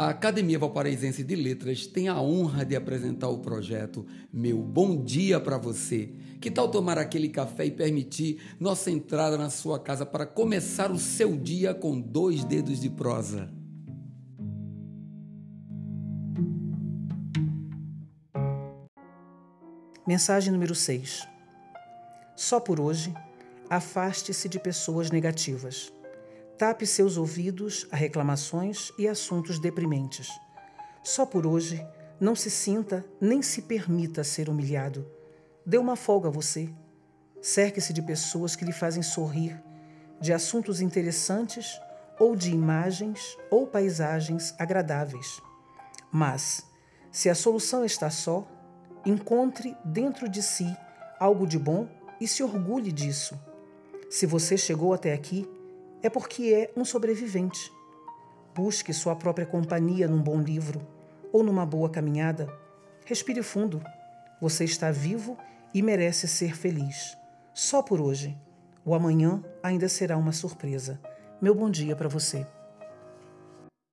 A Academia Valparaísense de Letras tem a honra de apresentar o projeto Meu Bom Dia para Você. Que tal tomar aquele café e permitir nossa entrada na sua casa para começar o seu dia com dois dedos de prosa? Mensagem número 6. Só por hoje, afaste-se de pessoas negativas. Tape seus ouvidos a reclamações e assuntos deprimentes. Só por hoje, não se sinta nem se permita ser humilhado. Dê uma folga a você. Cerque-se de pessoas que lhe fazem sorrir, de assuntos interessantes ou de imagens ou paisagens agradáveis. Mas, se a solução está só, encontre dentro de si algo de bom e se orgulhe disso. Se você chegou até aqui, é porque é um sobrevivente. Busque sua própria companhia num bom livro ou numa boa caminhada. Respire fundo. Você está vivo e merece ser feliz. Só por hoje. O amanhã ainda será uma surpresa. Meu bom dia para você.